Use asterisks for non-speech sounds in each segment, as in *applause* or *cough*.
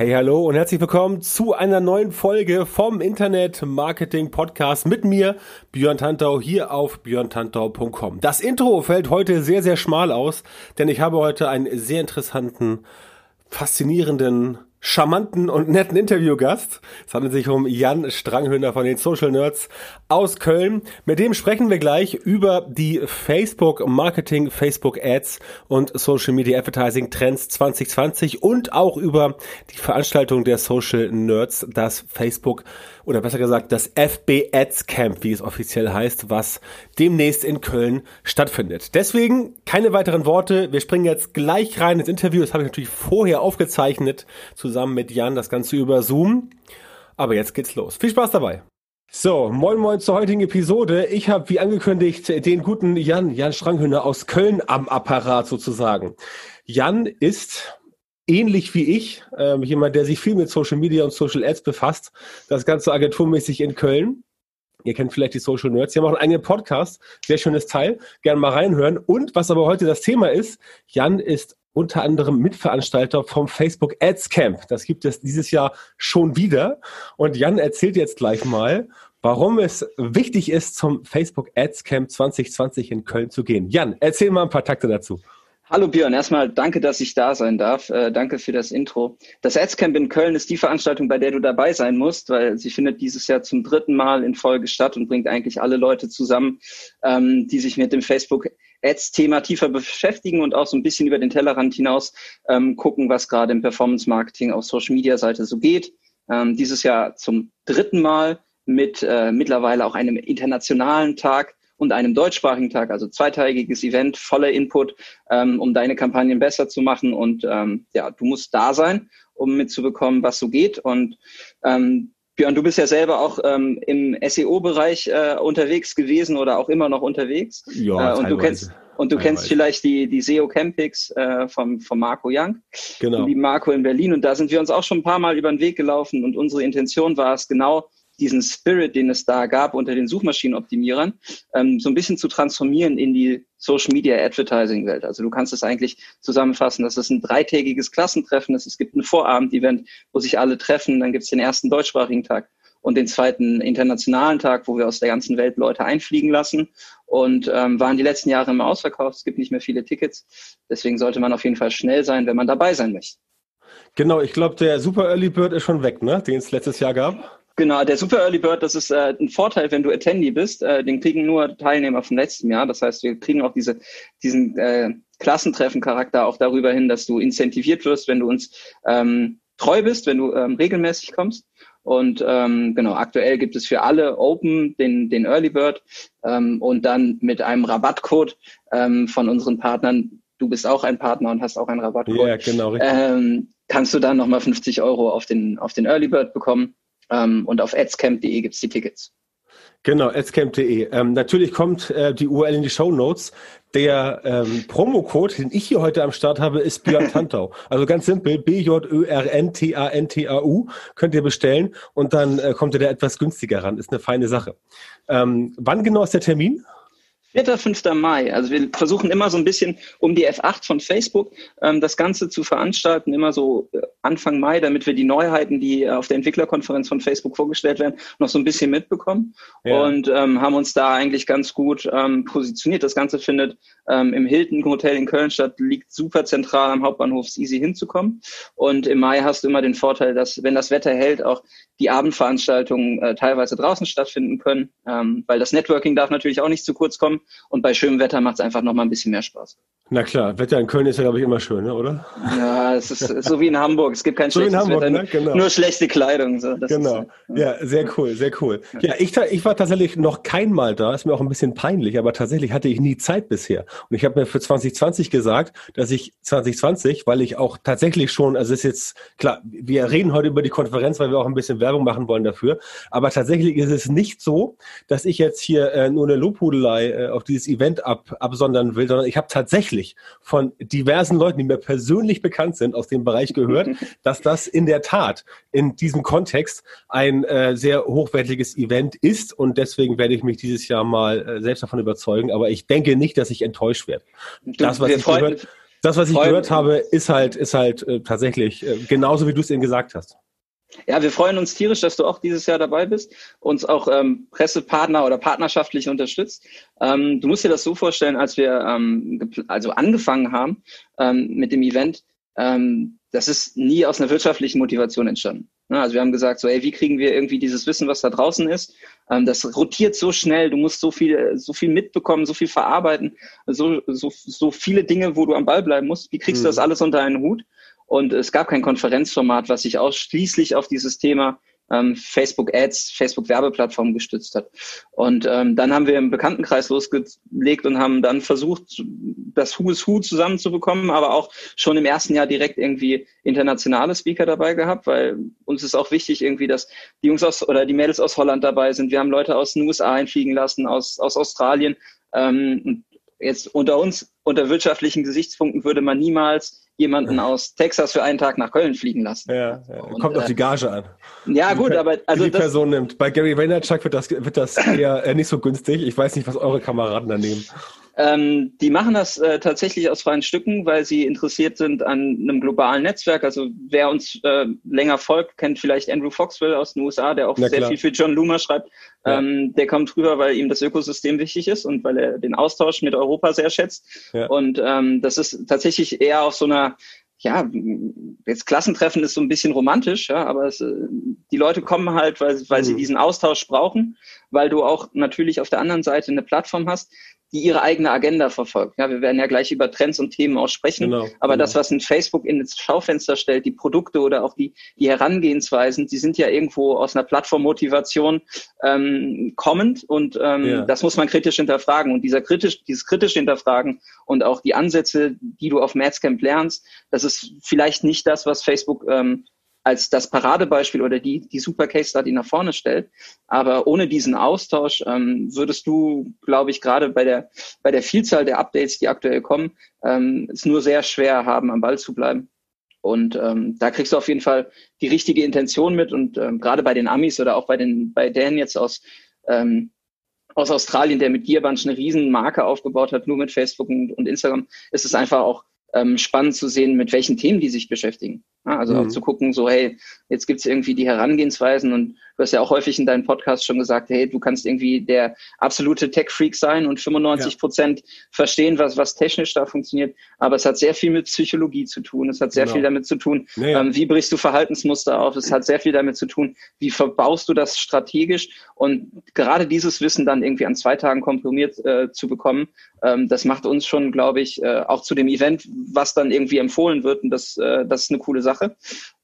Hey, hallo und herzlich willkommen zu einer neuen Folge vom Internet Marketing Podcast mit mir, Björn Tantau, hier auf björntantau.com. Das Intro fällt heute sehr, sehr schmal aus, denn ich habe heute einen sehr interessanten, faszinierenden charmanten und netten Interviewgast. Es handelt sich um Jan Stranghöhner von den Social Nerds aus Köln. Mit dem sprechen wir gleich über die Facebook Marketing, Facebook Ads und Social Media Advertising Trends 2020 und auch über die Veranstaltung der Social Nerds, das Facebook oder besser gesagt das FB Ads Camp, wie es offiziell heißt, was demnächst in Köln stattfindet. Deswegen keine weiteren Worte. Wir springen jetzt gleich rein ins Interview. Das habe ich natürlich vorher aufgezeichnet, zusammen mit Jan, das Ganze über Zoom. Aber jetzt geht's los. Viel Spaß dabei. So, moin moin zur heutigen Episode. Ich habe, wie angekündigt, den guten Jan, Jan Stranghöhner aus Köln am Apparat sozusagen. Jan ist ähnlich wie ich, äh, jemand, der sich viel mit Social Media und Social Ads befasst, das Ganze agenturmäßig in Köln. Ihr kennt vielleicht die Social Nerds. Die haben auch einen eigenen Podcast. Sehr schönes Teil. Gerne mal reinhören. Und was aber heute das Thema ist, Jan ist unter anderem Mitveranstalter vom Facebook Ads Camp. Das gibt es dieses Jahr schon wieder. Und Jan erzählt jetzt gleich mal, warum es wichtig ist, zum Facebook Ads Camp 2020 in Köln zu gehen. Jan, erzähl mal ein paar Takte dazu. Hallo Björn, erstmal danke, dass ich da sein darf. Äh, danke für das Intro. Das Adscamp in Köln ist die Veranstaltung, bei der du dabei sein musst, weil sie findet dieses Jahr zum dritten Mal in Folge statt und bringt eigentlich alle Leute zusammen, ähm, die sich mit dem Facebook Ads-Thema tiefer beschäftigen und auch so ein bisschen über den Tellerrand hinaus ähm, gucken, was gerade im Performance-Marketing auf Social-Media-Seite so geht. Ähm, dieses Jahr zum dritten Mal mit äh, mittlerweile auch einem internationalen Tag und einem deutschsprachigen Tag, also zweitägiges Event, voller Input, ähm, um deine Kampagnen besser zu machen. Und ähm, ja, du musst da sein, um mitzubekommen, was so geht. Und ähm, Björn, du bist ja selber auch ähm, im SEO-Bereich äh, unterwegs gewesen oder auch immer noch unterwegs. Ja, äh, und du kennst und du teilweise. kennst vielleicht die, die SEO Campix äh, vom, vom Marco Young. Genau. Wie Marco in Berlin. Und da sind wir uns auch schon ein paar Mal über den Weg gelaufen. Und unsere Intention war es genau, diesen Spirit, den es da gab unter den Suchmaschinenoptimierern, ähm, so ein bisschen zu transformieren in die Social Media Advertising Welt. Also du kannst es eigentlich zusammenfassen, dass es ein dreitägiges Klassentreffen ist. Es gibt ein Vorabend-Event, wo sich alle treffen. Dann gibt es den ersten deutschsprachigen Tag und den zweiten internationalen Tag, wo wir aus der ganzen Welt Leute einfliegen lassen. Und ähm, waren die letzten Jahre immer ausverkauft. Es gibt nicht mehr viele Tickets. Deswegen sollte man auf jeden Fall schnell sein, wenn man dabei sein möchte. Genau, ich glaube, der Super Early Bird ist schon weg, ne? den es letztes Jahr gab. Genau, der Super Early Bird, das ist äh, ein Vorteil, wenn du Attendee bist. Äh, den kriegen nur Teilnehmer vom letzten Jahr. Das heißt, wir kriegen auch diese, diesen äh, Klassentreffen-Charakter auch darüber hin, dass du incentiviert wirst, wenn du uns ähm, treu bist, wenn du ähm, regelmäßig kommst. Und ähm, genau, aktuell gibt es für alle Open den, den Early Bird ähm, und dann mit einem Rabattcode ähm, von unseren Partnern. Du bist auch ein Partner und hast auch einen Rabattcode. Ja, genau. Ähm, kannst du dann nochmal 50 Euro auf den, auf den Early Bird bekommen. Ähm, und auf adscamp.de gibt es die Tickets. Genau, adscamp.de. Ähm, natürlich kommt äh, die URL in die Show Notes. Der ähm, Promocode, den ich hier heute am Start habe, ist Björn *laughs* Tantau. Also ganz simpel, B-J-Ö-R-N-T-A-N-T-A-U könnt ihr bestellen und dann äh, kommt ihr da etwas günstiger ran. Ist eine feine Sache. Ähm, wann genau ist der Termin? 4. 5. Mai. Also wir versuchen immer so ein bisschen um die F8 von Facebook ähm, das Ganze zu veranstalten, immer so äh, Anfang Mai, damit wir die Neuheiten, die auf der Entwicklerkonferenz von Facebook vorgestellt werden, noch so ein bisschen mitbekommen. Ja. Und ähm, haben uns da eigentlich ganz gut ähm, positioniert. Das Ganze findet ähm, im Hilton Hotel in Köln statt, liegt super zentral am Hauptbahnhof, ist easy hinzukommen. Und im Mai hast du immer den Vorteil, dass, wenn das Wetter hält, auch die Abendveranstaltungen äh, teilweise draußen stattfinden können, ähm, weil das Networking darf natürlich auch nicht zu kurz kommen und bei schönem Wetter macht es einfach noch mal ein bisschen mehr Spaß. Na klar, Wetter in Köln ist ja, glaube ich, immer schön, ne, oder? Ja, es ist so wie in Hamburg. Es gibt kein so schlechtes Hamburg, Wetter, ne? genau. nur schlechte Kleidung. So. genau. Ist, ja. ja, sehr cool, sehr cool. Ja, ich, ich war tatsächlich noch kein Mal da, ist mir auch ein bisschen peinlich, aber tatsächlich hatte ich nie Zeit bisher. Und ich habe mir für 2020 gesagt, dass ich 2020, weil ich auch tatsächlich schon, also ist jetzt, klar, wir reden heute über die Konferenz, weil wir auch ein bisschen Werbung machen wollen dafür, aber tatsächlich ist es nicht so, dass ich jetzt hier äh, nur eine Lobhudelei äh, auf dieses Event ab, absondern will, sondern ich habe tatsächlich tatsächlich von diversen Leuten, die mir persönlich bekannt sind, aus dem Bereich gehört, *laughs* dass das in der Tat in diesem Kontext ein äh, sehr hochwertiges Event ist und deswegen werde ich mich dieses Jahr mal äh, selbst davon überzeugen. Aber ich denke nicht, dass ich enttäuscht werde. Das, was ich gehört, das, was ich gehört habe, ist halt, ist halt äh, tatsächlich äh, genauso, wie du es eben gesagt hast. Ja, wir freuen uns tierisch, dass du auch dieses Jahr dabei bist, uns auch ähm, Pressepartner oder partnerschaftlich unterstützt. Ähm, du musst dir das so vorstellen, als wir ähm, also angefangen haben ähm, mit dem Event, ähm, das ist nie aus einer wirtschaftlichen Motivation entstanden. Ja, also wir haben gesagt, so, ey, wie kriegen wir irgendwie dieses Wissen, was da draußen ist? Ähm, das rotiert so schnell, du musst so viel, so viel mitbekommen, so viel verarbeiten, so, so, so viele Dinge, wo du am Ball bleiben musst. Wie kriegst mhm. du das alles unter einen Hut? Und es gab kein Konferenzformat, was sich ausschließlich auf dieses Thema ähm, Facebook Ads, Facebook Werbeplattform gestützt hat. Und ähm, dann haben wir im Bekanntenkreis losgelegt und haben dann versucht, das Who is Who zusammenzubekommen, aber auch schon im ersten Jahr direkt irgendwie internationale Speaker dabei gehabt, weil uns ist auch wichtig irgendwie, dass die Jungs aus oder die Mädels aus Holland dabei sind. Wir haben Leute aus den USA einfliegen lassen, aus, aus Australien. Ähm, jetzt unter uns, unter wirtschaftlichen Gesichtspunkten würde man niemals jemanden aus Texas für einen Tag nach Köln fliegen lassen. Ja, ja. Und, kommt auf die äh, Gage an. Ja, gut, aber also die das, Person nimmt. Bei Gary Vaynerchuk wird das wird das *laughs* eher äh, nicht so günstig. Ich weiß nicht, was eure Kameraden da nehmen. Ähm, die machen das äh, tatsächlich aus freien Stücken, weil sie interessiert sind an einem globalen Netzwerk. Also wer uns äh, länger folgt, kennt vielleicht Andrew Foxwell aus den USA, der auch Na, sehr klar. viel für John Loomer schreibt. Ja. Ähm, der kommt rüber, weil ihm das Ökosystem wichtig ist und weil er den Austausch mit Europa sehr schätzt. Ja. Und ähm, das ist tatsächlich eher auf so einer ja, jetzt Klassentreffen ist so ein bisschen romantisch, ja, aber es, äh, die Leute kommen halt, weil, weil mhm. sie diesen Austausch brauchen, weil du auch natürlich auf der anderen Seite eine Plattform hast, die ihre eigene Agenda verfolgt. Ja, wir werden ja gleich über Trends und Themen auch sprechen. Genau, aber genau. das, was ein Facebook in das Schaufenster stellt, die Produkte oder auch die, die Herangehensweisen, die sind ja irgendwo aus einer Plattformmotivation ähm, kommend und ähm, ja. das muss man kritisch hinterfragen. Und dieser kritisch, dieses kritisch hinterfragen und auch die Ansätze, die du auf Mathscamp lernst, das ist vielleicht nicht das, was Facebook ähm, als das Paradebeispiel oder die, die Super Case Study nach vorne stellt. Aber ohne diesen Austausch ähm, würdest du, glaube ich, gerade bei der, bei der Vielzahl der Updates, die aktuell kommen, ähm, es nur sehr schwer haben, am Ball zu bleiben. Und ähm, da kriegst du auf jeden Fall die richtige Intention mit. Und ähm, gerade bei den Amis oder auch bei den bei Dan jetzt aus ähm, aus Australien, der mit Gearbunch eine riesen Marke aufgebaut hat, nur mit Facebook und, und Instagram, ist es einfach auch ähm, spannend zu sehen, mit welchen Themen die sich beschäftigen. Also mhm. auch zu gucken, so, hey, jetzt gibt's irgendwie die Herangehensweisen und du hast ja auch häufig in deinem Podcast schon gesagt, hey, du kannst irgendwie der absolute Tech-Freak sein und 95 Prozent ja. verstehen, was, was technisch da funktioniert. Aber es hat sehr viel mit Psychologie zu tun. Es hat sehr genau. viel damit zu tun, nee. ähm, wie brichst du Verhaltensmuster auf. Es hat sehr viel damit zu tun, wie verbaust du das strategisch. Und gerade dieses Wissen dann irgendwie an zwei Tagen komprimiert äh, zu bekommen, ähm, das macht uns schon, glaube ich, äh, auch zu dem Event, was dann irgendwie empfohlen wird. Und das, äh, das ist eine coole Sache.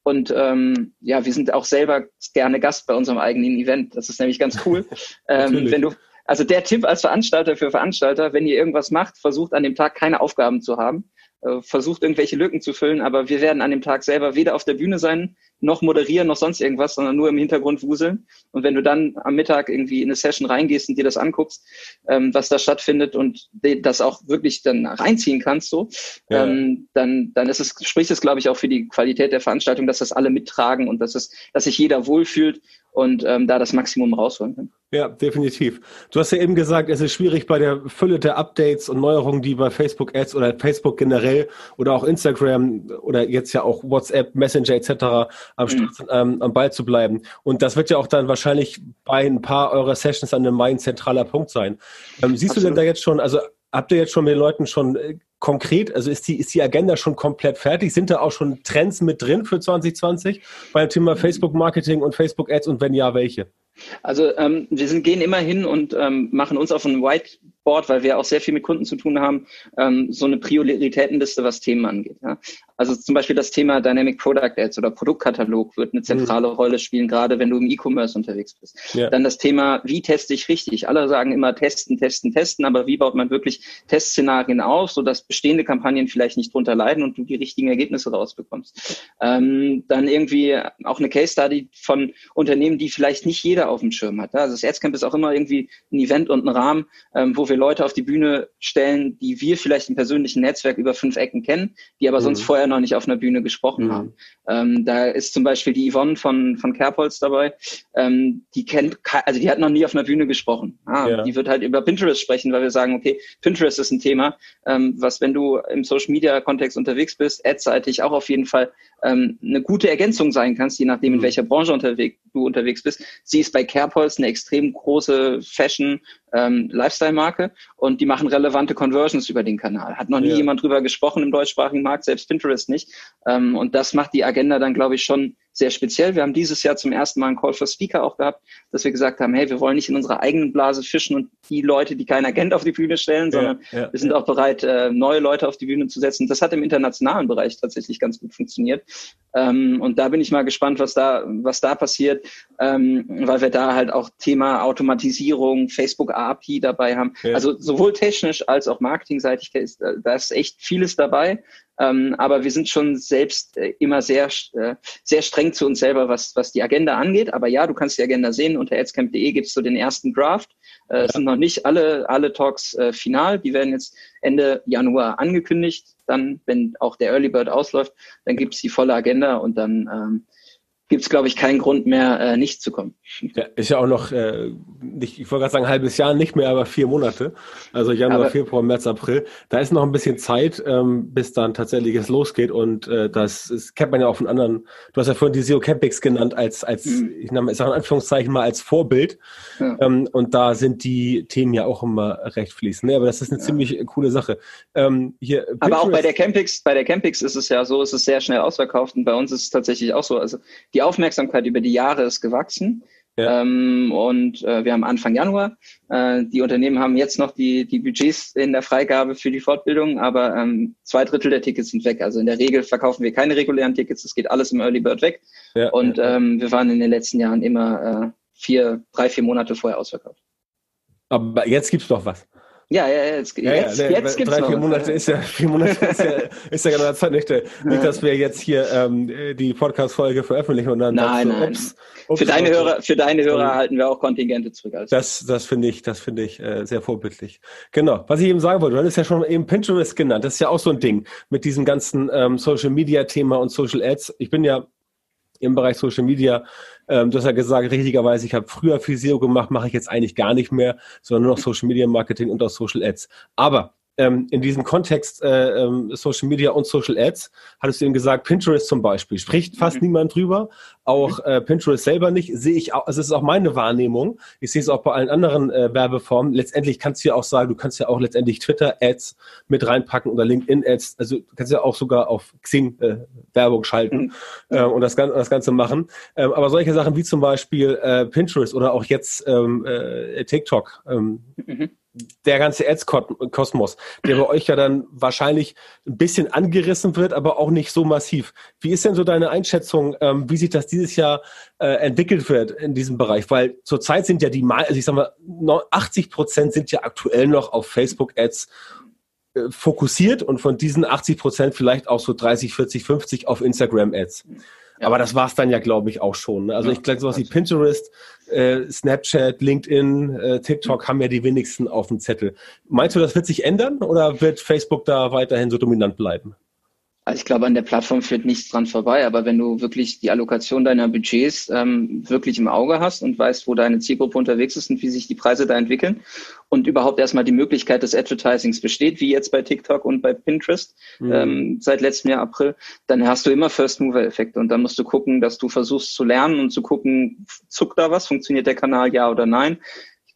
Und ähm, ja, wir sind auch selber gerne Gast bei unserem eigenen Event. Das ist nämlich ganz cool. *laughs* ähm, wenn du, also der Tipp als Veranstalter für Veranstalter, wenn ihr irgendwas macht, versucht an dem Tag keine Aufgaben zu haben, äh, versucht irgendwelche Lücken zu füllen, aber wir werden an dem Tag selber weder auf der Bühne sein, noch moderieren, noch sonst irgendwas, sondern nur im Hintergrund wuseln. Und wenn du dann am Mittag irgendwie in eine Session reingehst und dir das anguckst, ähm, was da stattfindet und das auch wirklich dann reinziehen kannst, so, ja. ähm, dann, dann ist es, spricht es, glaube ich, auch für die Qualität der Veranstaltung, dass das alle mittragen und dass es, dass sich jeder wohlfühlt und ähm, da das Maximum rausholen kann. Ja, definitiv. Du hast ja eben gesagt, es ist schwierig bei der Fülle der Updates und Neuerungen, die bei Facebook Ads oder Facebook generell oder auch Instagram oder jetzt ja auch WhatsApp, Messenger etc. am, mhm. ähm, am Ball zu bleiben. Und das wird ja auch dann wahrscheinlich bei ein paar eurer Sessions an einem ein zentraler Punkt sein. Ähm, siehst Absolut. du denn da jetzt schon, also habt ihr jetzt schon mit den Leuten schon äh, konkret, also ist die, ist die Agenda schon komplett fertig? Sind da auch schon Trends mit drin für 2020 beim Thema Facebook Marketing und Facebook Ads und wenn ja, welche? Also ähm, wir sind, gehen immer hin und ähm, machen uns auf ein White Board, weil wir auch sehr viel mit Kunden zu tun haben, ähm, so eine Prioritätenliste, was Themen angeht. Ja? Also zum Beispiel das Thema Dynamic Product Ads oder Produktkatalog wird eine zentrale mhm. Rolle spielen, gerade wenn du im E-Commerce unterwegs bist. Ja. Dann das Thema, wie teste ich richtig? Alle sagen immer testen, testen, testen, aber wie baut man wirklich Testszenarien auf, sodass bestehende Kampagnen vielleicht nicht drunter leiden und du die richtigen Ergebnisse rausbekommst. Ähm, dann irgendwie auch eine Case Study von Unternehmen, die vielleicht nicht jeder auf dem Schirm hat. Also das Adscamp ist auch immer irgendwie ein Event und ein Rahmen, ähm, wo wir Leute auf die Bühne stellen, die wir vielleicht im persönlichen Netzwerk über fünf Ecken kennen, die aber mhm. sonst vorher noch nicht auf einer Bühne gesprochen mhm. haben. Ähm, da ist zum Beispiel die Yvonne von, von Kerbholz dabei. Ähm, die kennt, also die hat noch nie auf einer Bühne gesprochen. Ah, ja. Die wird halt über Pinterest sprechen, weil wir sagen, okay, Pinterest ist ein Thema, ähm, was, wenn du im Social Media Kontext unterwegs bist, adseitig auch auf jeden Fall ähm, eine gute Ergänzung sein kannst, je nachdem, in mhm. welcher Branche unterwegs, du unterwegs bist. Sie ist bei Kerbholz eine extrem große Fashion- ähm, Lifestyle-Marke und die machen relevante Conversions über den Kanal. Hat noch nie ja. jemand drüber gesprochen im deutschsprachigen Markt, selbst Pinterest nicht. Ähm, und das macht die Agenda dann, glaube ich, schon sehr speziell. Wir haben dieses Jahr zum ersten Mal einen Call for Speaker auch gehabt, dass wir gesagt haben, hey, wir wollen nicht in unserer eigenen Blase fischen und die Leute, die keiner kennt, auf die Bühne stellen, sondern ja, ja, wir sind ja. auch bereit, äh, neue Leute auf die Bühne zu setzen. Das hat im internationalen Bereich tatsächlich ganz gut funktioniert. Ähm, und da bin ich mal gespannt, was da, was da passiert, ähm, weil wir da halt auch Thema Automatisierung, Facebook API dabei haben. Also sowohl technisch als auch marketingseitig ist, äh, da ist echt vieles dabei. Ähm, aber wir sind schon selbst äh, immer sehr, äh, sehr streng zu uns selber, was, was die Agenda angeht. Aber ja, du kannst die Agenda sehen. Unter adscamp.de gibt es so den ersten Draft. Äh, ja. sind noch nicht alle, alle Talks äh, final. Die werden jetzt Ende Januar angekündigt. Dann, wenn auch der Early Bird ausläuft, dann gibt es die volle Agenda und dann ähm, gibt es, glaube ich, keinen Grund mehr, äh, nicht zu kommen. Ja, ist ja auch noch, äh, nicht, ich wollte gerade sagen, ein halbes Jahr, nicht mehr, aber vier Monate. Also Januar, aber, Februar, März, April. Da ist noch ein bisschen Zeit, ähm, bis dann tatsächlich es losgeht. Und äh, das, das kennt man ja auch von anderen. Du hast ja vorhin die SEO Campings genannt als, als mhm. ich nenne es in Anführungszeichen mal als Vorbild. Ja. Ähm, und da sind die Themen ja auch immer recht fließend. Nee, aber das ist eine ja. ziemlich coole Sache. Ähm, hier, aber auch bei der Campings, bei der Campings ist es ja so, ist es sehr schnell ausverkauft. Und bei uns ist es tatsächlich auch so. Also die Aufmerksamkeit über die Jahre ist gewachsen. Ja. Ähm, und äh, wir haben Anfang Januar. Äh, die Unternehmen haben jetzt noch die, die Budgets in der Freigabe für die Fortbildung, aber ähm, zwei Drittel der Tickets sind weg. Also in der Regel verkaufen wir keine regulären Tickets, es geht alles im Early Bird weg. Ja, und. Ähm, wir waren in den letzten Jahren immer äh, vier, drei, vier Monate vorher ausverkauft. Aber jetzt gibt's doch was. Ja, ja, jetzt, ja, jetzt, ja, jetzt gibt's Drei, vier Monate ist ja, vier Monate ist ja, ist ja genau Zeit nicht, nicht, dass wir jetzt hier ähm, die Podcast-Folge veröffentlichen und dann nein, nein. Ups, ups, für deine Hörer, für deine Hörer halten wir auch Kontingente zurück. Also. Das, das finde ich, das finde ich äh, sehr vorbildlich. Genau. Was ich eben sagen wollte, du hattest ja schon eben Pinterest genannt. Das ist ja auch so ein Ding mit diesem ganzen ähm, Social Media Thema und Social Ads. Ich bin ja im Bereich Social Media ähm, du hast ja gesagt, richtigerweise, ich habe früher SEO gemacht, mache ich jetzt eigentlich gar nicht mehr, sondern nur noch Social Media Marketing und auch Social Ads. Aber ähm, in diesem Kontext äh, ähm, Social Media und Social Ads, hattest du eben gesagt, Pinterest zum Beispiel, spricht fast mhm. niemand drüber, auch mhm. äh, Pinterest selber nicht, sehe ich auch, also es ist auch meine Wahrnehmung, ich sehe es auch bei allen anderen äh, Werbeformen, letztendlich kannst du ja auch sagen, du kannst ja auch letztendlich Twitter-Ads mit reinpacken oder LinkedIn-Ads, also du kannst ja auch sogar auf Xing äh, Werbung schalten mhm. äh, und das, das Ganze machen, ähm, aber solche Sachen wie zum Beispiel äh, Pinterest oder auch jetzt ähm, äh, TikTok, ähm, mhm der ganze Ads-Kosmos, der bei euch ja dann wahrscheinlich ein bisschen angerissen wird, aber auch nicht so massiv. Wie ist denn so deine Einschätzung, ähm, wie sich das dieses Jahr äh, entwickelt wird in diesem Bereich? Weil zurzeit sind ja die, also ich sag mal, 80 Prozent sind ja aktuell noch auf Facebook-Ads äh, fokussiert und von diesen 80 Prozent vielleicht auch so 30, 40, 50 auf Instagram-Ads. Ja. Aber das war's dann ja, glaube ich, auch schon. Ne? Also ja, ich glaube, sowas wie Pinterest, äh, Snapchat, LinkedIn, äh, TikTok haben ja die wenigsten auf dem Zettel. Meinst du, das wird sich ändern oder wird Facebook da weiterhin so dominant bleiben? Also ich glaube, an der Plattform führt nichts dran vorbei, aber wenn du wirklich die Allokation deiner Budgets ähm, wirklich im Auge hast und weißt, wo deine Zielgruppe unterwegs ist und wie sich die Preise da entwickeln und überhaupt erstmal die Möglichkeit des Advertisings besteht, wie jetzt bei TikTok und bei Pinterest mhm. ähm, seit letztem Jahr April, dann hast du immer First-Mover-Effekte und dann musst du gucken, dass du versuchst zu lernen und zu gucken, zuckt da was, funktioniert der Kanal ja oder nein.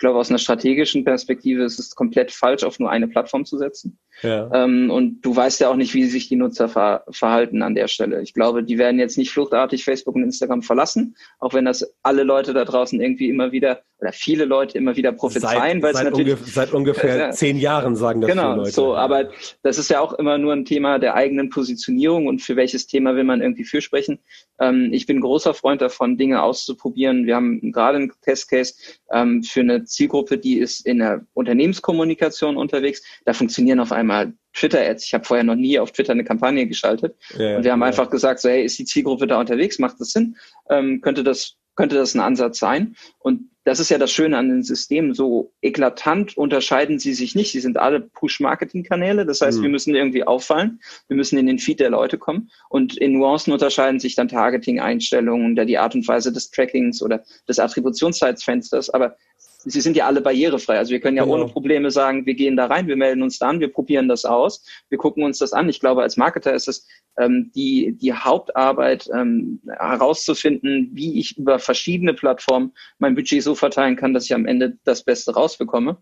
Ich glaube, aus einer strategischen Perspektive ist es komplett falsch, auf nur eine Plattform zu setzen Ja. Ähm, und du weißt ja auch nicht, wie sich die Nutzer ver verhalten an der Stelle. Ich glaube, die werden jetzt nicht fluchtartig Facebook und Instagram verlassen, auch wenn das alle Leute da draußen irgendwie immer wieder oder viele Leute immer wieder prophezeien, weil es natürlich ungef seit ungefähr *laughs* äh, zehn Jahren sagen das genau, Leute. so, aber das ist ja auch immer nur ein Thema der eigenen Positionierung und für welches Thema will man irgendwie fürsprechen. Ähm, ich bin großer Freund davon, Dinge auszuprobieren. Wir haben gerade einen Testcase ähm, für eine Zielgruppe, die ist in der Unternehmenskommunikation unterwegs. Da funktionieren auf einmal Twitter-Ads. Ich habe vorher noch nie auf Twitter eine Kampagne geschaltet. Ja, und wir haben ja. einfach gesagt, so, hey, ist die Zielgruppe da unterwegs? Macht das Sinn? Ähm, könnte das könnte das ein Ansatz sein? Und das ist ja das Schöne an den Systemen. So eklatant unterscheiden sie sich nicht. Sie sind alle Push-Marketing-Kanäle. Das heißt, mhm. wir müssen irgendwie auffallen. Wir müssen in den Feed der Leute kommen. Und in Nuancen unterscheiden sich dann Targeting-Einstellungen oder die Art und Weise des Trackings oder des Attributionszeitfensters. Aber sie sind ja alle barrierefrei. Also wir können ja genau. ohne Probleme sagen, wir gehen da rein, wir melden uns da an, wir probieren das aus, wir gucken uns das an. Ich glaube, als Marketer ist es ähm, die, die Hauptarbeit, ähm, herauszufinden, wie ich über verschiedene Plattformen mein Budget so verteilen kann, dass ich am Ende das Beste rausbekomme.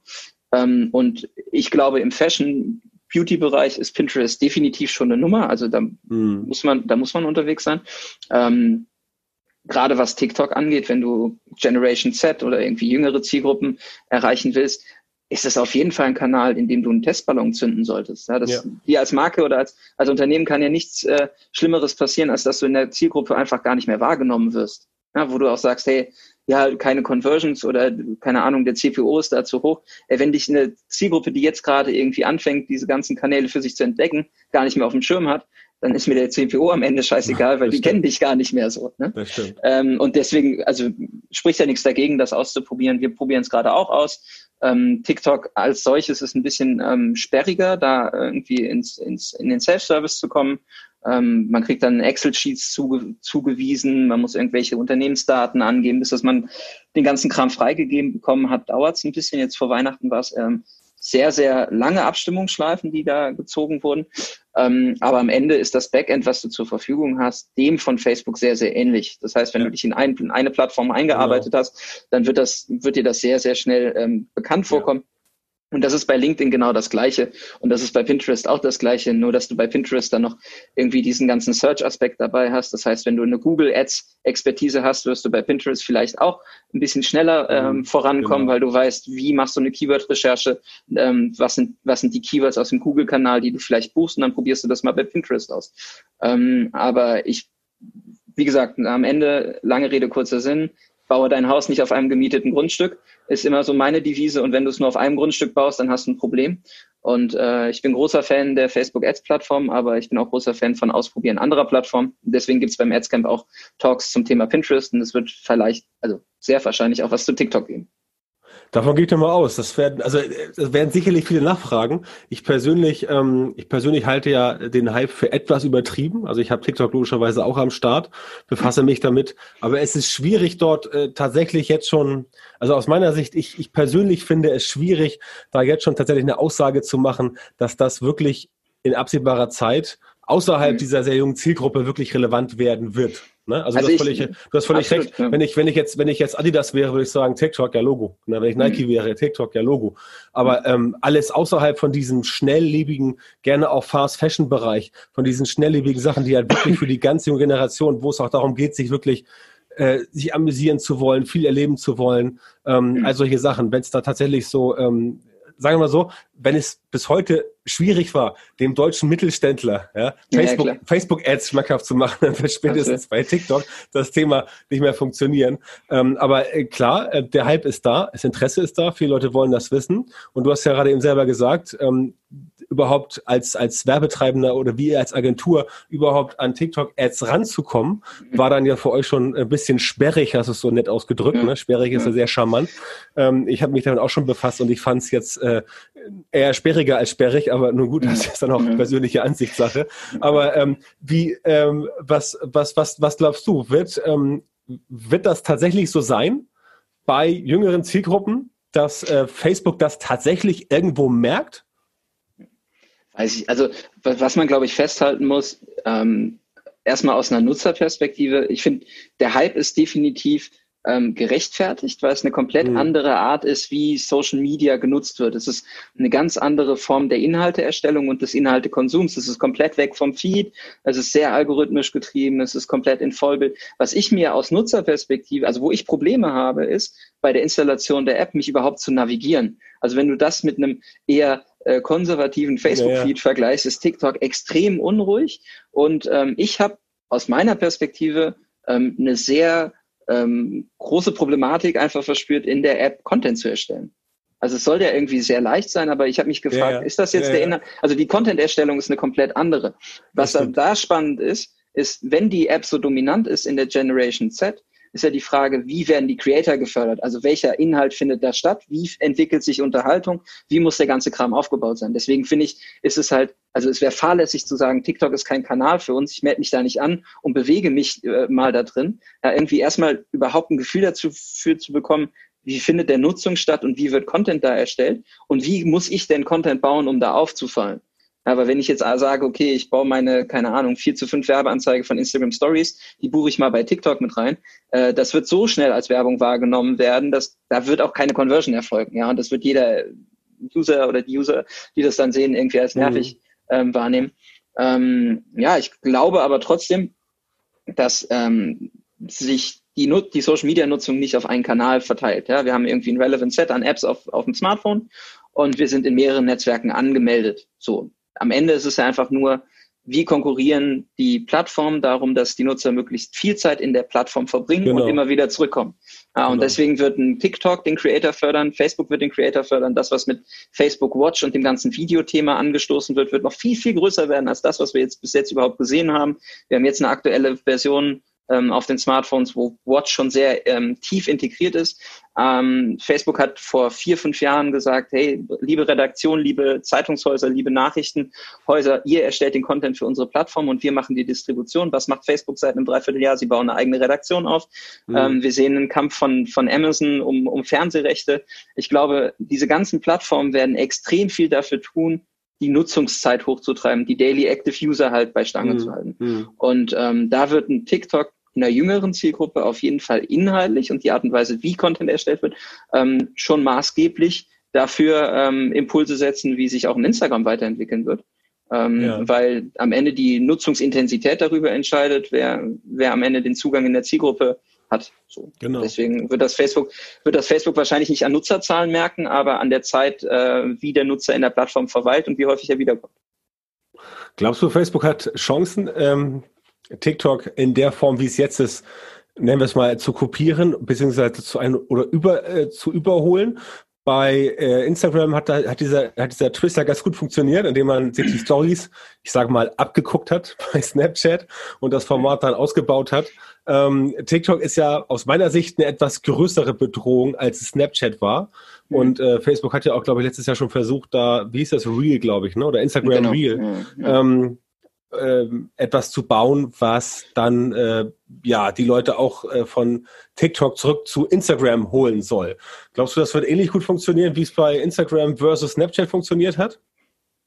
Ähm, und ich glaube, im Fashion Beauty-Bereich ist Pinterest definitiv schon eine Nummer. Also da mhm. muss man, da muss man unterwegs sein. Ähm, gerade was TikTok angeht, wenn du Generation Z oder irgendwie jüngere Zielgruppen erreichen willst, ist es auf jeden Fall ein Kanal, in dem du einen Testballon zünden solltest. Ja, das, ja. Dir als Marke oder als, als Unternehmen kann ja nichts äh, Schlimmeres passieren, als dass du in der Zielgruppe einfach gar nicht mehr wahrgenommen wirst. Ja, wo du auch sagst, hey, ja, keine Conversions oder keine Ahnung, der CPO ist da zu hoch. Ey, wenn dich eine Zielgruppe, die jetzt gerade irgendwie anfängt, diese ganzen Kanäle für sich zu entdecken, gar nicht mehr auf dem Schirm hat, dann ist mir der CPO am Ende scheißegal, weil die kennen dich gar nicht mehr so. Ne? Das stimmt. Ähm, und deswegen, also spricht ja nichts dagegen, das auszuprobieren. Wir probieren es gerade auch aus. Ähm, TikTok als solches ist ein bisschen ähm, sperriger, da irgendwie ins, ins, in den Self-Service zu kommen. Ähm, man kriegt dann Excel-Sheets zuge zugewiesen, man muss irgendwelche Unternehmensdaten angeben, bis dass man den ganzen Kram freigegeben bekommen hat, dauert es ein bisschen. Jetzt vor Weihnachten war es ähm, sehr, sehr lange Abstimmungsschleifen, die da gezogen wurden. Ähm, aber am Ende ist das Backend, was du zur Verfügung hast, dem von Facebook sehr, sehr ähnlich. Das heißt, wenn ja. du dich in, ein, in, eine Plattform eingearbeitet genau. hast, dann wird das, wird dir das sehr, sehr schnell ähm, bekannt vorkommen. Ja. Und das ist bei LinkedIn genau das Gleiche. Und das ist bei Pinterest auch das Gleiche, nur dass du bei Pinterest dann noch irgendwie diesen ganzen Search-Aspekt dabei hast. Das heißt, wenn du eine Google Ads-Expertise hast, wirst du bei Pinterest vielleicht auch ein bisschen schneller ähm, mhm, vorankommen, genau. weil du weißt, wie machst du eine Keyword-Recherche, ähm, was, sind, was sind die Keywords aus dem Google-Kanal, die du vielleicht buchst und dann probierst du das mal bei Pinterest aus. Ähm, aber ich, wie gesagt, am Ende, lange Rede, kurzer Sinn, baue dein Haus nicht auf einem gemieteten Grundstück, ist immer so meine Devise. Und wenn du es nur auf einem Grundstück baust, dann hast du ein Problem. Und äh, ich bin großer Fan der Facebook Ads Plattform, aber ich bin auch großer Fan von Ausprobieren anderer Plattformen. Deswegen gibt es beim Adscamp auch Talks zum Thema Pinterest und es wird vielleicht, also sehr wahrscheinlich auch was zu TikTok geben. Davon geht ja mal aus. Das werden, also das werden sicherlich viele nachfragen. Ich persönlich, ähm, ich persönlich halte ja den Hype für etwas übertrieben. Also ich habe TikTok logischerweise auch am Start, befasse mich damit. Aber es ist schwierig dort äh, tatsächlich jetzt schon, also aus meiner Sicht, ich, ich persönlich finde es schwierig, da jetzt schon tatsächlich eine Aussage zu machen, dass das wirklich in absehbarer Zeit außerhalb mhm. dieser sehr jungen Zielgruppe wirklich relevant werden wird. Ne? Also, also, du hast völlig, du hast völlig absolut, recht. Ja. Wenn ich, wenn ich jetzt, wenn ich jetzt Adidas wäre, würde ich sagen, TikTok ja Logo. Ne? Wenn ich Nike mhm. wäre, TikTok ja Logo. Aber ähm, alles außerhalb von diesem schnelllebigen, gerne auch Fast Fashion Bereich, von diesen schnelllebigen Sachen, die halt wirklich für die ganze junge Generation, wo es auch darum geht, sich wirklich äh, sich amüsieren zu wollen, viel erleben zu wollen, ähm, mhm. all solche Sachen. Wenn es da tatsächlich so ähm, sagen wir mal so, wenn es bis heute schwierig war, dem deutschen Mittelständler ja, Facebook, ja, Facebook Ads schmackhaft zu machen, *laughs* dann wird spätestens bei TikTok das Thema nicht mehr funktionieren. Ähm, aber äh, klar, äh, der Hype ist da, das Interesse ist da, viele Leute wollen das wissen. Und du hast ja gerade eben selber gesagt, ähm, überhaupt als, als Werbetreibender oder wie als Agentur überhaupt an TikTok-Ads ranzukommen, mhm. war dann ja für euch schon ein bisschen sperrig, hast du es so nett ausgedrückt. Ne? Sperrig ist ja sehr charmant. Ähm, ich habe mich damit auch schon befasst und ich fand es jetzt äh, eher sperriger als sperrig, aber nun gut, das ist dann auch persönliche Ansichtssache. Aber ähm, wie, ähm, was, was, was, was glaubst du, wird, ähm, wird das tatsächlich so sein bei jüngeren Zielgruppen, dass äh, Facebook das tatsächlich irgendwo merkt? Weiß ich, also was man, glaube ich, festhalten muss, ähm, erstmal aus einer Nutzerperspektive, ich finde, der Hype ist definitiv ähm, gerechtfertigt, weil es eine komplett mhm. andere Art ist, wie Social Media genutzt wird. Es ist eine ganz andere Form der Inhalteerstellung und des Inhaltekonsums. Es ist komplett weg vom Feed. Es ist sehr algorithmisch getrieben. Es ist komplett in Vollbild. Was ich mir aus Nutzerperspektive, also wo ich Probleme habe, ist bei der Installation der App, mich überhaupt zu navigieren. Also wenn du das mit einem eher äh, konservativen Facebook-Feed ja, vergleichst, ist TikTok extrem unruhig. Und ähm, ich habe aus meiner Perspektive ähm, eine sehr ähm, große Problematik einfach verspürt, in der App Content zu erstellen. Also es soll ja irgendwie sehr leicht sein, aber ich habe mich gefragt, ja, ja. ist das jetzt der Inhalt? Also die Content-Erstellung ist eine komplett andere. Was da, da spannend ist, ist, wenn die App so dominant ist in der Generation Z, ist ja die Frage, wie werden die Creator gefördert? Also welcher Inhalt findet da statt? Wie entwickelt sich Unterhaltung? Wie muss der ganze Kram aufgebaut sein? Deswegen finde ich, ist es halt, also es wäre fahrlässig zu sagen, TikTok ist kein Kanal für uns. Ich melde mich da nicht an und bewege mich äh, mal da drin. Ja, irgendwie erstmal überhaupt ein Gefühl dazu für zu bekommen, wie findet der Nutzung statt und wie wird Content da erstellt und wie muss ich denn Content bauen, um da aufzufallen? Aber wenn ich jetzt sage, okay, ich baue meine, keine Ahnung, 4 zu 5 Werbeanzeige von Instagram Stories, die buche ich mal bei TikTok mit rein, äh, das wird so schnell als Werbung wahrgenommen werden, dass da wird auch keine Conversion erfolgen. Ja, und das wird jeder User oder die User, die das dann sehen, irgendwie als nervig mhm. ähm, wahrnehmen. Ähm, ja, ich glaube aber trotzdem, dass ähm, sich die, die Social Media Nutzung nicht auf einen Kanal verteilt. Ja, wir haben irgendwie ein relevant Set an Apps auf, auf dem Smartphone und wir sind in mehreren Netzwerken angemeldet. So, am Ende ist es ja einfach nur, wie konkurrieren die Plattformen darum, dass die Nutzer möglichst viel Zeit in der Plattform verbringen genau. und immer wieder zurückkommen. Ja, genau. Und deswegen wird ein TikTok den Creator fördern, Facebook wird den Creator fördern, das, was mit Facebook Watch und dem ganzen Videothema angestoßen wird, wird noch viel, viel größer werden als das, was wir jetzt bis jetzt überhaupt gesehen haben. Wir haben jetzt eine aktuelle Version ähm, auf den Smartphones, wo Watch schon sehr ähm, tief integriert ist. Ähm, Facebook hat vor vier, fünf Jahren gesagt, hey, liebe Redaktion, liebe Zeitungshäuser, liebe Nachrichtenhäuser, ihr erstellt den Content für unsere Plattform und wir machen die Distribution. Was macht Facebook seit einem Dreivierteljahr? Sie bauen eine eigene Redaktion auf. Mhm. Ähm, wir sehen einen Kampf von, von Amazon um, um Fernsehrechte. Ich glaube, diese ganzen Plattformen werden extrem viel dafür tun, die Nutzungszeit hochzutreiben, die Daily Active User halt bei Stange mhm. zu halten. Mhm. Und ähm, da wird ein TikTok in der jüngeren Zielgruppe auf jeden Fall inhaltlich und die Art und Weise, wie Content erstellt wird, ähm, schon maßgeblich dafür ähm, Impulse setzen, wie sich auch ein Instagram weiterentwickeln wird. Ähm, ja. Weil am Ende die Nutzungsintensität darüber entscheidet, wer, wer am Ende den Zugang in der Zielgruppe hat. So. Genau. Deswegen wird das Facebook, wird das Facebook wahrscheinlich nicht an Nutzerzahlen merken, aber an der Zeit, äh, wie der Nutzer in der Plattform verweilt und wie häufig er wiederkommt. Glaubst du, Facebook hat Chancen, ähm, TikTok in der Form, wie es jetzt ist, nennen wir es mal, zu kopieren, beziehungsweise zu ein oder über äh, zu überholen. Bei äh, Instagram hat, da, hat, dieser, hat dieser Twister ganz gut funktioniert, indem man sich die Stories, ich sage mal, abgeguckt hat *laughs* bei Snapchat und das Format dann ausgebaut hat. Ähm, TikTok ist ja aus meiner Sicht eine etwas größere Bedrohung, als Snapchat war. Mhm. Und äh, Facebook hat ja auch, glaube ich, letztes Jahr schon versucht, da, wie hieß das, Real, glaube ich, ne? Oder Instagram genau. Real. Ja, ja. Ähm, ähm, etwas zu bauen, was dann äh, ja die Leute auch äh, von TikTok zurück zu Instagram holen soll. Glaubst du, das wird ähnlich gut funktionieren, wie es bei Instagram versus Snapchat funktioniert hat?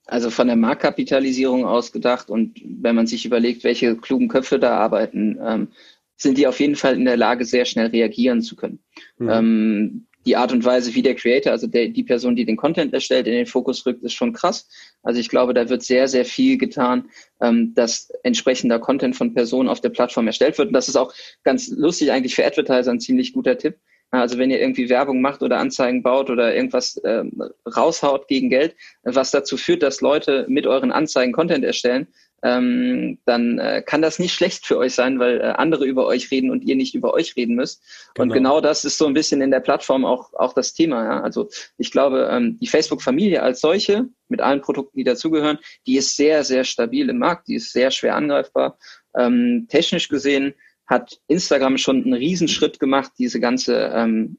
Also von der Marktkapitalisierung ausgedacht und wenn man sich überlegt, welche klugen Köpfe da arbeiten, ähm, sind die auf jeden Fall in der Lage, sehr schnell reagieren zu können. Mhm. Ähm, die Art und Weise, wie der Creator, also der, die Person, die den Content erstellt, in den Fokus rückt, ist schon krass. Also ich glaube, da wird sehr, sehr viel getan, ähm, dass entsprechender Content von Personen auf der Plattform erstellt wird. Und das ist auch ganz lustig eigentlich für Advertiser ein ziemlich guter Tipp. Also wenn ihr irgendwie Werbung macht oder Anzeigen baut oder irgendwas ähm, raushaut gegen Geld, was dazu führt, dass Leute mit euren Anzeigen Content erstellen, ähm, dann äh, kann das nicht schlecht für euch sein, weil äh, andere über euch reden und ihr nicht über euch reden müsst. Genau. Und genau das ist so ein bisschen in der Plattform auch, auch das Thema. Ja? Also ich glaube, ähm, die Facebook-Familie als solche, mit allen Produkten, die dazugehören, die ist sehr, sehr stabil im Markt, die ist sehr schwer angreifbar. Ähm, technisch gesehen hat Instagram schon einen Riesenschritt gemacht, diese ganze ähm,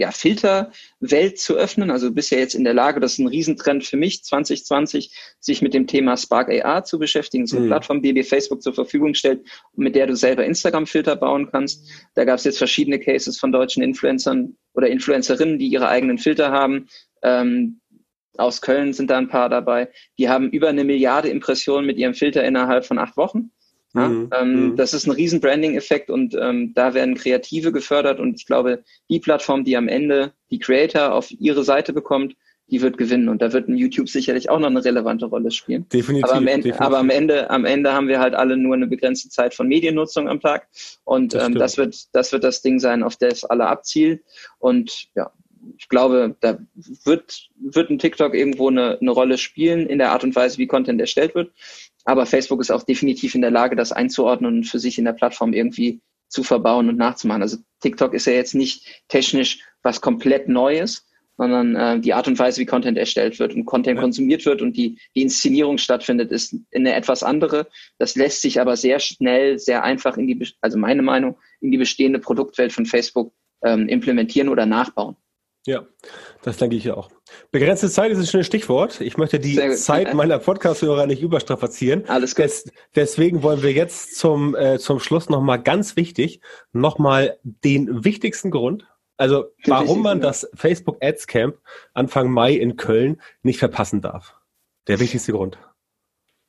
ja, Filterwelt zu öffnen. Also bisher jetzt in der Lage, das ist ein Riesentrend für mich, 2020, sich mit dem Thema Spark AR zu beschäftigen. So eine mhm. Plattform, die dir Facebook zur Verfügung stellt, mit der du selber Instagram-Filter bauen kannst. Da gab es jetzt verschiedene Cases von deutschen Influencern oder Influencerinnen, die ihre eigenen Filter haben. Ähm, aus Köln sind da ein paar dabei. Die haben über eine Milliarde Impressionen mit ihrem Filter innerhalb von acht Wochen. Ja? Mhm. Ähm, mhm. Das ist ein riesen Branding-Effekt und ähm, da werden Kreative gefördert und ich glaube, die Plattform, die am Ende die Creator auf ihre Seite bekommt, die wird gewinnen und da wird ein YouTube sicherlich auch noch eine relevante Rolle spielen. Definitiv. Aber am Ende, definitiv. Aber am Ende, am Ende haben wir halt alle nur eine begrenzte Zeit von Mediennutzung am Tag und das, ähm, das wird, das wird das Ding sein, auf das alle abzielen und ja, ich glaube, da wird, wird ein TikTok irgendwo eine, eine Rolle spielen in der Art und Weise, wie Content erstellt wird. Aber Facebook ist auch definitiv in der Lage, das einzuordnen und für sich in der Plattform irgendwie zu verbauen und nachzumachen. Also TikTok ist ja jetzt nicht technisch was komplett Neues, sondern äh, die Art und Weise, wie Content erstellt wird und Content ja. konsumiert wird und die, die Inszenierung stattfindet, ist eine etwas andere. Das lässt sich aber sehr schnell, sehr einfach in die, also meine Meinung, in die bestehende Produktwelt von Facebook ähm, implementieren oder nachbauen. Ja, das denke ich auch. Begrenzte Zeit ist ein schönes Stichwort. Ich möchte die Zeit meiner Podcast-Hörer nicht überstrapazieren. Alles gut. Des, deswegen wollen wir jetzt zum, äh, zum Schluss nochmal ganz wichtig, nochmal den wichtigsten Grund, also warum man das Facebook Ads Camp Anfang Mai in Köln nicht verpassen darf. Der wichtigste Grund.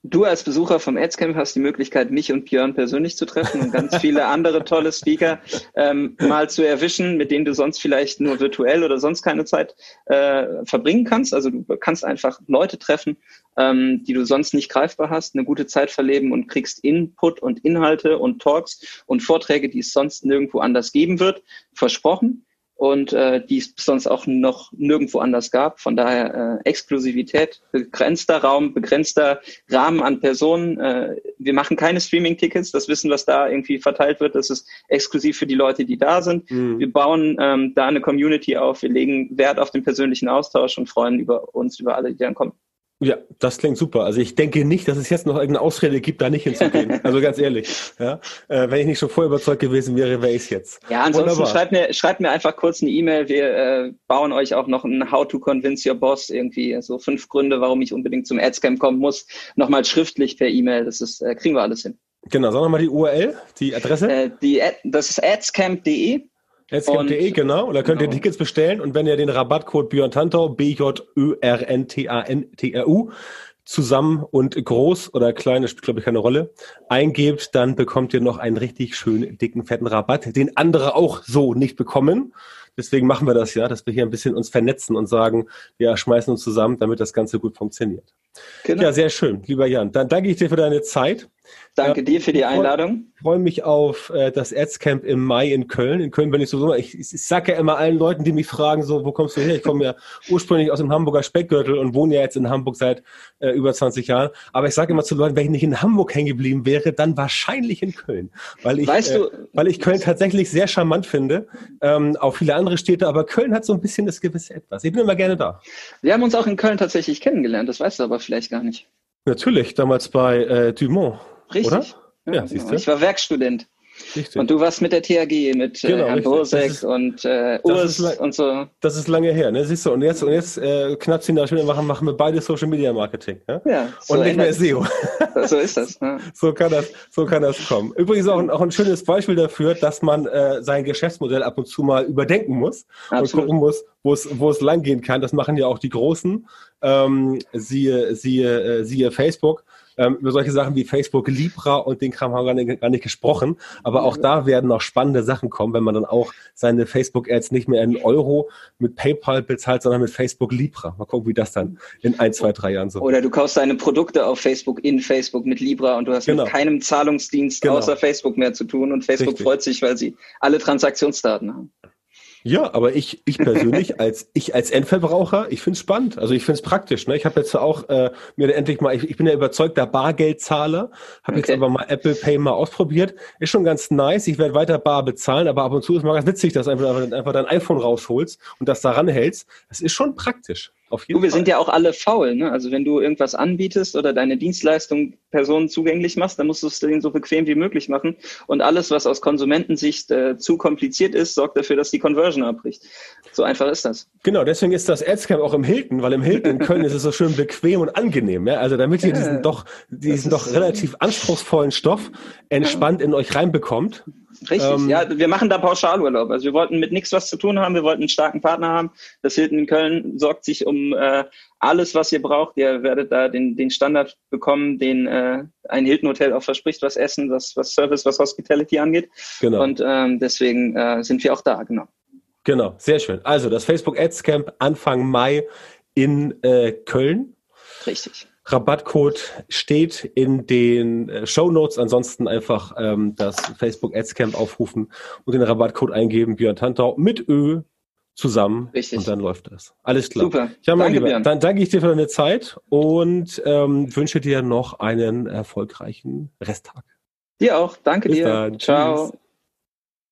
Du als Besucher vom Adscamp hast die Möglichkeit, mich und Björn persönlich zu treffen und ganz viele andere tolle Speaker ähm, mal zu erwischen, mit denen du sonst vielleicht nur virtuell oder sonst keine Zeit äh, verbringen kannst. Also du kannst einfach Leute treffen, ähm, die du sonst nicht greifbar hast, eine gute Zeit verleben und kriegst Input und Inhalte und Talks und Vorträge, die es sonst nirgendwo anders geben wird, versprochen und äh, die es sonst auch noch nirgendwo anders gab. Von daher äh, Exklusivität, begrenzter Raum, begrenzter Rahmen an Personen. Äh, wir machen keine Streaming-Tickets. Das Wissen, was da irgendwie verteilt wird, das ist exklusiv für die Leute, die da sind. Mhm. Wir bauen ähm, da eine Community auf. Wir legen Wert auf den persönlichen Austausch und freuen über uns, über alle, die dann kommen. Ja, das klingt super. Also ich denke nicht, dass es jetzt noch irgendeine Ausrede gibt, da nicht hinzugehen. *laughs* Also ganz ehrlich. Ja? Äh, wenn ich nicht schon voll überzeugt gewesen wäre, wäre ich es jetzt. Ja, ansonsten schreibt mir, schreibt mir einfach kurz eine E-Mail. Wir äh, bauen euch auch noch ein How to Convince Your Boss irgendwie. So fünf Gründe, warum ich unbedingt zum Adscamp kommen muss. Nochmal schriftlich per E-Mail. Das ist, äh, kriegen wir alles hin. Genau, sag nochmal die URL, die Adresse. Äh, die, das ist adscamp.de. Adscamp.de, genau. Und da könnt genau. ihr Tickets bestellen. Und wenn ihr den Rabattcode Björn Tantau, B-J-Ö-R-N-T-A-N-T-R-U, zusammen und groß oder klein, das spielt glaube ich keine Rolle, eingebt, dann bekommt ihr noch einen richtig schönen, dicken, fetten Rabatt, den andere auch so nicht bekommen. Deswegen machen wir das ja, dass wir hier ein bisschen uns vernetzen und sagen, wir schmeißen uns zusammen, damit das Ganze gut funktioniert. Genau. Ja, sehr schön, lieber Jan. Dann danke ich dir für deine Zeit. Danke dir für die Einladung. Ich freue mich auf äh, das Adscamp im Mai in Köln. In Köln bin ich sowieso, ich, ich, ich sage ja immer allen Leuten, die mich fragen, so, wo kommst du her? Ich komme ja *laughs* ursprünglich aus dem Hamburger Speckgürtel und wohne ja jetzt in Hamburg seit äh, über 20 Jahren. Aber ich sage immer zu Leuten, wenn ich nicht in Hamburg hängen geblieben wäre, dann wahrscheinlich in Köln. Weil ich, weißt du, äh, weil ich Köln tatsächlich sehr charmant finde. Ähm, auch viele andere Städte, aber Köln hat so ein bisschen das gewisse Etwas. Ich bin immer gerne da. Wir haben uns auch in Köln tatsächlich kennengelernt, das weißt du aber vielleicht gar nicht. Natürlich, damals bei äh, Dumont. Richtig. Oder? Ja, ja siehst du. Ich war Werkstudent. Richtig. Und du warst mit der THG, mit äh, genau, äh, Herrn Bosek und äh, Urs und so. Das ist lange her, ne? Siehst du, und jetzt, und jetzt äh, knapp zehn Jahre später machen, machen wir beide Social Media Marketing. Ja, ja so Und nicht mehr SEO. *laughs* So ist das. Ja. so, kann das so kann das kommen. Übrigens auch ein, auch ein schönes Beispiel dafür, dass man äh, sein Geschäftsmodell ab und zu mal überdenken muss Absolut. und gucken muss, wo es, wo es lang gehen kann. Das machen ja auch die Großen. Ähm, siehe, siehe, äh, siehe Facebook ähm, über solche Sachen wie Facebook Libra und den Kram haben wir gar nicht, gar nicht gesprochen. Aber auch da werden noch spannende Sachen kommen, wenn man dann auch seine Facebook-Ads nicht mehr in Euro mit PayPal bezahlt, sondern mit Facebook Libra. Mal gucken, wie das dann in ein, zwei, drei Jahren so Oder du kaufst deine Produkte auf Facebook in Facebook mit Libra und du hast genau. mit keinem Zahlungsdienst genau. außer Facebook mehr zu tun und Facebook Richtig. freut sich, weil sie alle Transaktionsdaten haben. Ja, aber ich, ich persönlich *laughs* als ich als Endverbraucher, ich finde es spannend. Also ich finde es praktisch. Ne? Ich habe jetzt auch äh, mir endlich mal, ich, ich bin ja überzeugter Bargeldzahler, habe okay. jetzt aber mal Apple Pay mal ausprobiert. Ist schon ganz nice. Ich werde weiter bar bezahlen, aber ab und zu ist mal ganz witzig, dass einfach, einfach dein iPhone rausholst und das daran hältst. Das ist schon praktisch. Auf jeden du, wir Fall. sind ja auch alle faul. Ne? Also wenn du irgendwas anbietest oder deine Dienstleistung Personen zugänglich machst, dann musst du es denen so bequem wie möglich machen. Und alles, was aus Konsumentensicht äh, zu kompliziert ist, sorgt dafür, dass die Conversion abbricht. So einfach ist das. Genau, deswegen ist das Adscamp auch im Hilton, weil im Hilton in Köln ist es so schön bequem und angenehm. Ja? Also damit ihr diesen doch, diesen doch relativ anspruchsvollen Stoff entspannt in euch reinbekommt Richtig, ähm, ja, wir machen da Pauschalurlaub. Also wir wollten mit nichts was zu tun haben, wir wollten einen starken Partner haben. Das Hilton in Köln sorgt sich um äh, alles, was ihr braucht. Ihr werdet da den, den Standard bekommen, den äh, ein Hilton Hotel auch verspricht, was Essen, was, was Service, was Hospitality angeht. Genau. Und ähm, deswegen äh, sind wir auch da, genau. Genau, sehr schön. Also das Facebook Ads Camp Anfang Mai in äh, Köln. Richtig. Rabattcode steht in den äh, Show Notes. Ansonsten einfach ähm, das Facebook Ads Camp aufrufen und den Rabattcode eingeben, Björn Tantau mit Ö zusammen Richtig. und dann läuft das. Alles klar. Super. Ja, danke, Lieber, dann danke ich dir für deine Zeit und ähm, wünsche dir noch einen erfolgreichen Resttag. Dir auch. Danke Bis dir. Dann. Ciao. Tschüss.